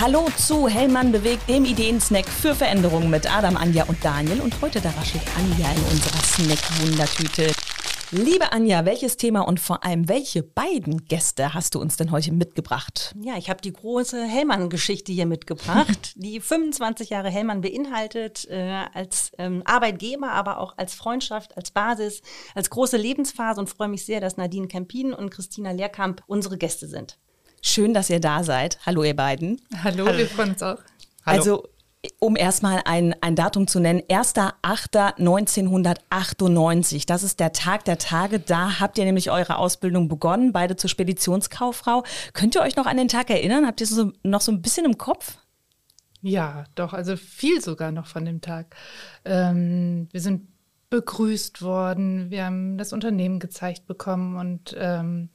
Hallo zu Hellmann bewegt, dem Ideensnack für Veränderungen mit Adam, Anja und Daniel. Und heute da raschelt Anja in unserer Snack-Wundertüte. Liebe Anja, welches Thema und vor allem welche beiden Gäste hast du uns denn heute mitgebracht? Ja, ich habe die große Hellmann-Geschichte hier mitgebracht, die 25 Jahre Hellmann beinhaltet, äh, als ähm, Arbeitgeber, aber auch als Freundschaft, als Basis, als große Lebensphase und freue mich sehr, dass Nadine Kempin und Christina Lehrkamp unsere Gäste sind. Schön, dass ihr da seid. Hallo, ihr beiden. Hallo, Hallo. wir freuen uns auch. Hallo. Also, um erstmal ein, ein Datum zu nennen, 1.8.1998. Das ist der Tag der Tage. Da habt ihr nämlich eure Ausbildung begonnen, beide zur Speditionskauffrau. Könnt ihr euch noch an den Tag erinnern? Habt ihr so, noch so ein bisschen im Kopf? Ja, doch, also viel sogar noch von dem Tag. Ähm, wir sind begrüßt worden, wir haben das Unternehmen gezeigt bekommen und ähm,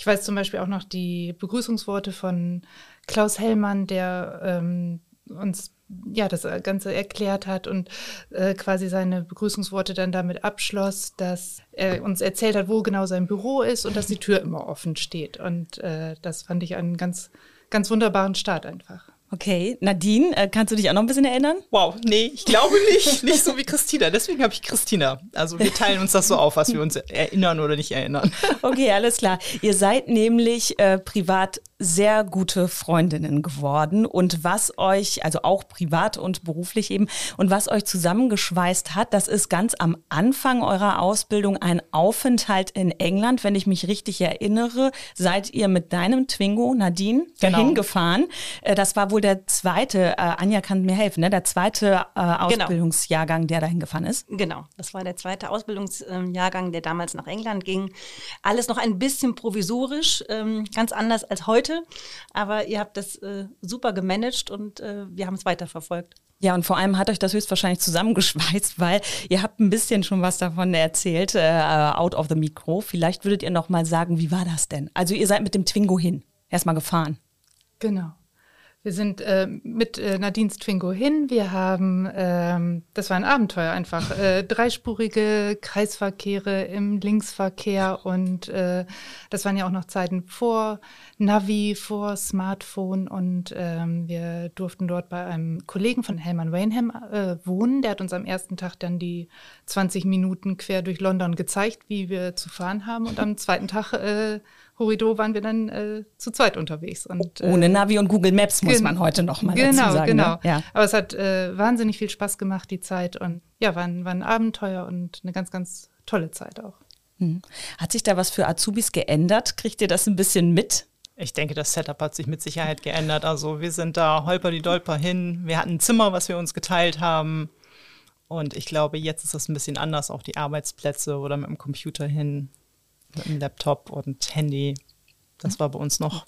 ich weiß zum Beispiel auch noch die Begrüßungsworte von Klaus Hellmann, der ähm, uns ja das Ganze erklärt hat und äh, quasi seine Begrüßungsworte dann damit abschloss, dass er uns erzählt hat, wo genau sein Büro ist und dass die Tür immer offen steht. Und äh, das fand ich einen ganz, ganz wunderbaren Start einfach. Okay, Nadine, äh, kannst du dich auch noch ein bisschen erinnern? Wow, nee, ich glaube nicht. nicht so wie Christina. Deswegen habe ich Christina. Also wir teilen uns das so auf, was wir uns erinnern oder nicht erinnern. Okay, alles klar. Ihr seid nämlich äh, privat sehr gute Freundinnen geworden und was euch, also auch privat und beruflich eben, und was euch zusammengeschweißt hat, das ist ganz am Anfang eurer Ausbildung ein Aufenthalt in England. Wenn ich mich richtig erinnere, seid ihr mit deinem Twingo, Nadine, genau. dahin gefahren. Äh, das war wohl der zweite, äh, Anja kann mir helfen, ne? der zweite äh, genau. Ausbildungsjahrgang, der dahin gefahren ist. Genau, das war der zweite Ausbildungsjahrgang, der damals nach England ging. Alles noch ein bisschen provisorisch, ähm, ganz anders als heute heute. Aber ihr habt das äh, super gemanagt und äh, wir haben es weiterverfolgt. Ja, und vor allem hat euch das höchstwahrscheinlich zusammengeschweißt, weil ihr habt ein bisschen schon was davon erzählt, äh, out of the micro. Vielleicht würdet ihr noch mal sagen, wie war das denn? Also ihr seid mit dem Twingo hin, erstmal gefahren. Genau. Wir sind äh, mit äh, Nadines Twingo hin. Wir haben, ähm, das war ein Abenteuer einfach, äh, dreispurige Kreisverkehre im Linksverkehr und äh, das waren ja auch noch Zeiten vor Navi, vor Smartphone und ähm, wir durften dort bei einem Kollegen von Helman Wainham äh, wohnen. Der hat uns am ersten Tag dann die 20 Minuten quer durch London gezeigt, wie wir zu fahren haben und am zweiten Tag äh, Horrido waren wir dann äh, zu zweit unterwegs. Und, äh, Ohne Navi und Google Maps muss man heute noch mal genau, dazu sagen. Genau, genau. Ne? Ja. Aber es hat äh, wahnsinnig viel Spaß gemacht, die Zeit. Und ja, war ein, war ein Abenteuer und eine ganz, ganz tolle Zeit auch. Hm. Hat sich da was für Azubis geändert? Kriegt ihr das ein bisschen mit? Ich denke, das Setup hat sich mit Sicherheit geändert. Also wir sind da holper die Dolper hin. Wir hatten ein Zimmer, was wir uns geteilt haben. Und ich glaube, jetzt ist das ein bisschen anders, auch die Arbeitsplätze oder mit dem Computer hin mit dem Laptop und Handy. Das war bei uns noch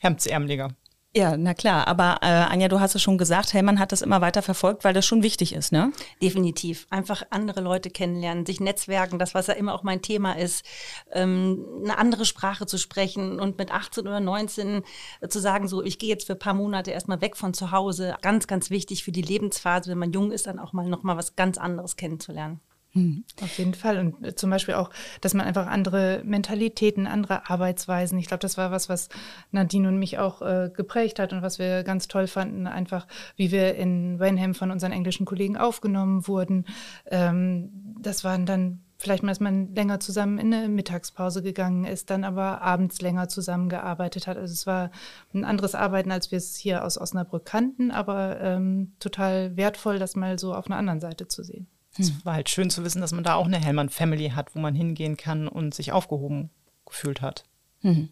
hemdsärmeliger. Ja, na klar. Aber äh, Anja, du hast es schon gesagt, Hellmann hat das immer weiter verfolgt, weil das schon wichtig ist, ne? Definitiv. Einfach andere Leute kennenlernen, sich netzwerken, das, was ja immer auch mein Thema ist, ähm, eine andere Sprache zu sprechen und mit 18 oder 19 zu sagen, so, ich gehe jetzt für ein paar Monate erstmal weg von zu Hause. Ganz, ganz wichtig für die Lebensphase, wenn man jung ist, dann auch mal nochmal was ganz anderes kennenzulernen. Hm. Auf jeden Fall. Und äh, zum Beispiel auch, dass man einfach andere Mentalitäten, andere Arbeitsweisen. Ich glaube, das war was, was Nadine und mich auch äh, geprägt hat und was wir ganz toll fanden. Einfach, wie wir in Wenham von unseren englischen Kollegen aufgenommen wurden. Ähm, das waren dann vielleicht mal, dass man länger zusammen in eine Mittagspause gegangen ist, dann aber abends länger zusammengearbeitet hat. Also es war ein anderes Arbeiten, als wir es hier aus Osnabrück kannten, aber ähm, total wertvoll, das mal so auf einer anderen Seite zu sehen. Es hm. war halt schön zu wissen, dass man da auch eine Hellmann-Family hat, wo man hingehen kann und sich aufgehoben gefühlt hat. Hm.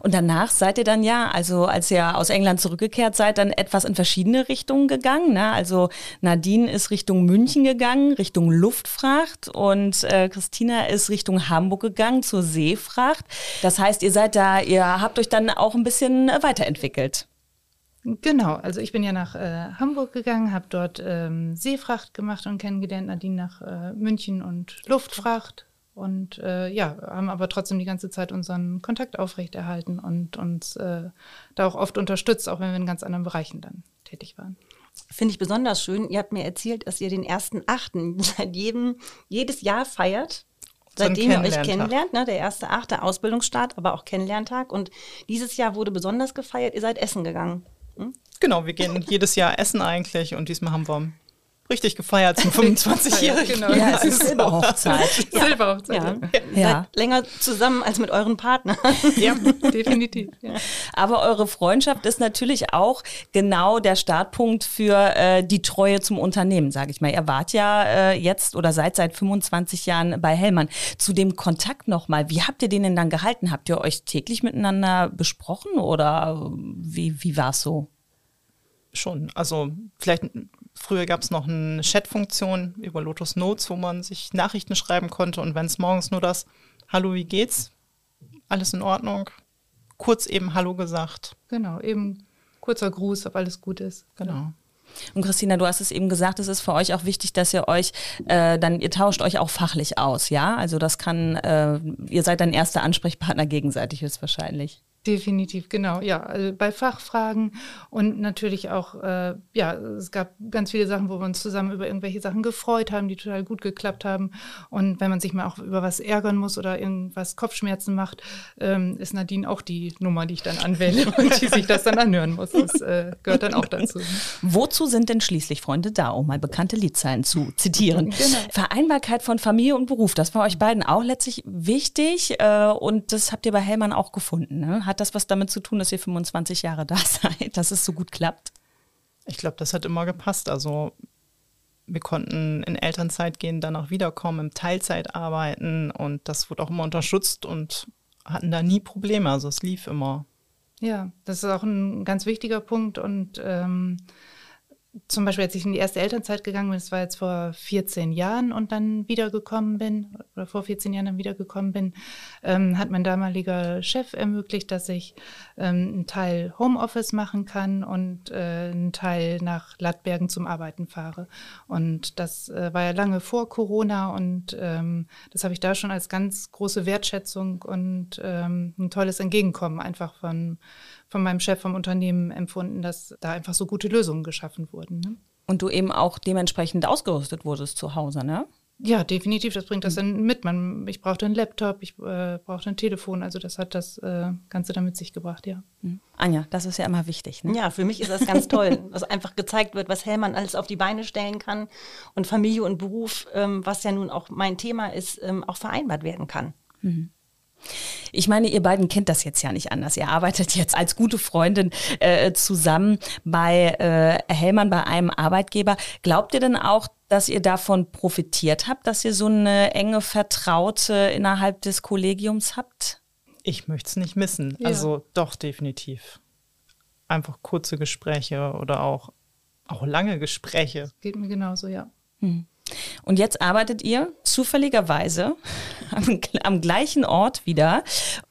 Und danach seid ihr dann ja, also als ihr aus England zurückgekehrt seid, dann etwas in verschiedene Richtungen gegangen. Ne? Also Nadine ist Richtung München gegangen, Richtung Luftfracht und äh, Christina ist Richtung Hamburg gegangen zur Seefracht. Das heißt, ihr seid da, ihr habt euch dann auch ein bisschen weiterentwickelt. Genau, also ich bin ja nach äh, Hamburg gegangen, habe dort ähm, Seefracht gemacht und kennengelernt, Nadine nach äh, München und Luftfracht und äh, ja, haben aber trotzdem die ganze Zeit unseren Kontakt aufrechterhalten und uns äh, da auch oft unterstützt, auch wenn wir in ganz anderen Bereichen dann tätig waren. Finde ich besonders schön. Ihr habt mir erzählt, dass ihr den ersten Achten seit jedem, jedes Jahr feiert seitdem ihr euch kennenlernt, ne, der erste achte Ausbildungsstart, aber auch Kennenlerntag. Und dieses Jahr wurde besonders gefeiert, ihr seid essen gegangen. Genau, wir gehen jedes Jahr essen eigentlich und diesmal haben wir richtig gefeiert zum 25-Jährigen. genau. Ja, es ist Silberhochzeit. Ja. Silberhochzeit. Ja. Ja. Seid länger zusammen als mit euren Partnern. Ja, definitiv. Ja. Aber eure Freundschaft ist natürlich auch genau der Startpunkt für äh, die Treue zum Unternehmen, sage ich mal. Ihr wart ja äh, jetzt oder seid seit 25 Jahren bei Hellmann. Zu dem Kontakt nochmal, wie habt ihr den denn dann gehalten? Habt ihr euch täglich miteinander besprochen oder wie, wie war es so? Schon. Also vielleicht früher gab es noch eine Chat-Funktion über Lotus Notes, wo man sich Nachrichten schreiben konnte und wenn es morgens nur das Hallo, wie geht's? Alles in Ordnung? Kurz eben Hallo gesagt. Genau, eben kurzer Gruß, ob alles gut ist. Genau. Und Christina, du hast es eben gesagt, es ist für euch auch wichtig, dass ihr euch äh, dann, ihr tauscht euch auch fachlich aus, ja? Also das kann, äh, ihr seid dann erster Ansprechpartner gegenseitig höchstwahrscheinlich. Definitiv, genau. Ja, also bei Fachfragen und natürlich auch, äh, ja, es gab ganz viele Sachen, wo wir uns zusammen über irgendwelche Sachen gefreut haben, die total gut geklappt haben. Und wenn man sich mal auch über was ärgern muss oder irgendwas Kopfschmerzen macht, ähm, ist Nadine auch die Nummer, die ich dann anwende und die sich das dann anhören muss. Das äh, gehört dann auch dazu. Wozu sind denn schließlich Freunde da, um mal bekannte Liedzeilen zu zitieren? Genau. Vereinbarkeit von Familie und Beruf, das war euch beiden auch letztlich wichtig äh, und das habt ihr bei Hellmann auch gefunden. Ne? Hat das was damit zu tun, dass ihr 25 Jahre da seid, dass es so gut klappt? Ich glaube, das hat immer gepasst. Also wir konnten in Elternzeit gehen, danach wiederkommen, im Teilzeit arbeiten und das wurde auch immer unterstützt und hatten da nie Probleme. Also es lief immer. Ja, das ist auch ein ganz wichtiger Punkt und ähm, zum Beispiel, als ich in die erste Elternzeit gegangen bin, das war jetzt vor 14 Jahren und dann wiedergekommen bin, oder vor 14 Jahren dann wiedergekommen bin, ähm, hat mein damaliger Chef ermöglicht, dass ich ähm, einen Teil Homeoffice machen kann und äh, einen Teil nach Lattbergen zum Arbeiten fahre. Und das äh, war ja lange vor Corona und ähm, das habe ich da schon als ganz große Wertschätzung und ähm, ein tolles Entgegenkommen einfach von von meinem Chef vom Unternehmen empfunden, dass da einfach so gute Lösungen geschaffen wurden. Ne? Und du eben auch dementsprechend ausgerüstet wurdest zu Hause, ne? Ja, definitiv. Das bringt das dann mit. Man, ich brauchte einen Laptop, ich äh, brauchte ein Telefon. Also das hat das äh, Ganze dann mit sich gebracht, ja. Mhm. Anja, das ist ja immer wichtig. Ne? Ja, für mich ist das ganz toll, dass einfach gezeigt wird, was Hellmann alles auf die Beine stellen kann und Familie und Beruf, ähm, was ja nun auch mein Thema ist, ähm, auch vereinbart werden kann. Mhm. Ich meine, ihr beiden kennt das jetzt ja nicht anders. Ihr arbeitet jetzt als gute Freundin äh, zusammen bei äh, Hellmann, bei einem Arbeitgeber. Glaubt ihr denn auch, dass ihr davon profitiert habt, dass ihr so eine enge Vertraute innerhalb des Kollegiums habt? Ich möchte es nicht missen. Ja. Also doch, definitiv. Einfach kurze Gespräche oder auch, auch lange Gespräche. Geht mir genauso, ja. Hm. Und jetzt arbeitet ihr zufälligerweise am, am gleichen Ort wieder.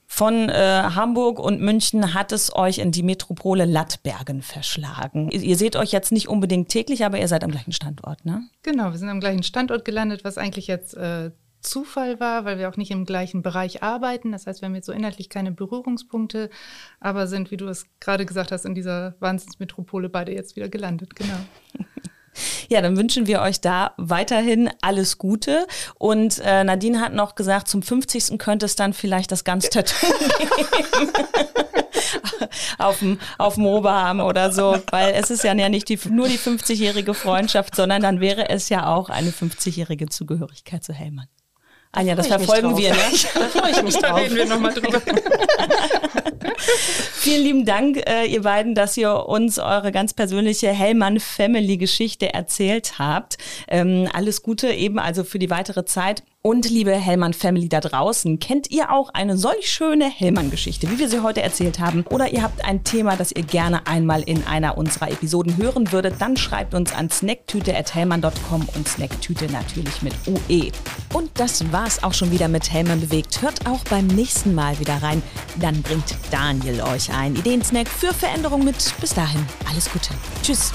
Von äh, Hamburg und München hat es euch in die Metropole Lattbergen verschlagen. Ihr, ihr seht euch jetzt nicht unbedingt täglich, aber ihr seid am gleichen Standort, ne? Genau, wir sind am gleichen Standort gelandet, was eigentlich jetzt äh, Zufall war, weil wir auch nicht im gleichen Bereich arbeiten. Das heißt, wir haben jetzt so inhaltlich keine Berührungspunkte, aber sind, wie du es gerade gesagt hast, in dieser Wahnsinnsmetropole beide jetzt wieder gelandet. Genau. Ja, dann wünschen wir euch da weiterhin alles Gute. Und äh, Nadine hat noch gesagt, zum 50. könnte es dann vielleicht das ganz Tattoo geben. auf dem, auf dem Oberarm oder so, weil es ist ja nicht die, nur die 50-jährige Freundschaft, sondern dann wäre es ja auch eine 50-jährige Zugehörigkeit zu Hellmann. Anja, das verfolgen wir, ne? Da freue ich mich Da drauf. reden wir nochmal drüber. Vielen lieben Dank, äh, ihr beiden, dass ihr uns eure ganz persönliche Hellmann-Family-Geschichte erzählt habt. Ähm, alles Gute eben also für die weitere Zeit. Und liebe Hellmann-Family da draußen, kennt ihr auch eine solch schöne Hellmann-Geschichte, wie wir sie heute erzählt haben? Oder ihr habt ein Thema, das ihr gerne einmal in einer unserer Episoden hören würdet, dann schreibt uns an snacktüte.hellmann.com und Snacktüte natürlich mit UE. Und das war's auch schon wieder mit Hellmann bewegt. Hört auch beim nächsten Mal wieder rein. Dann bringt Daniel euch einen Ideensnack für Veränderung mit. Bis dahin, alles Gute. Tschüss.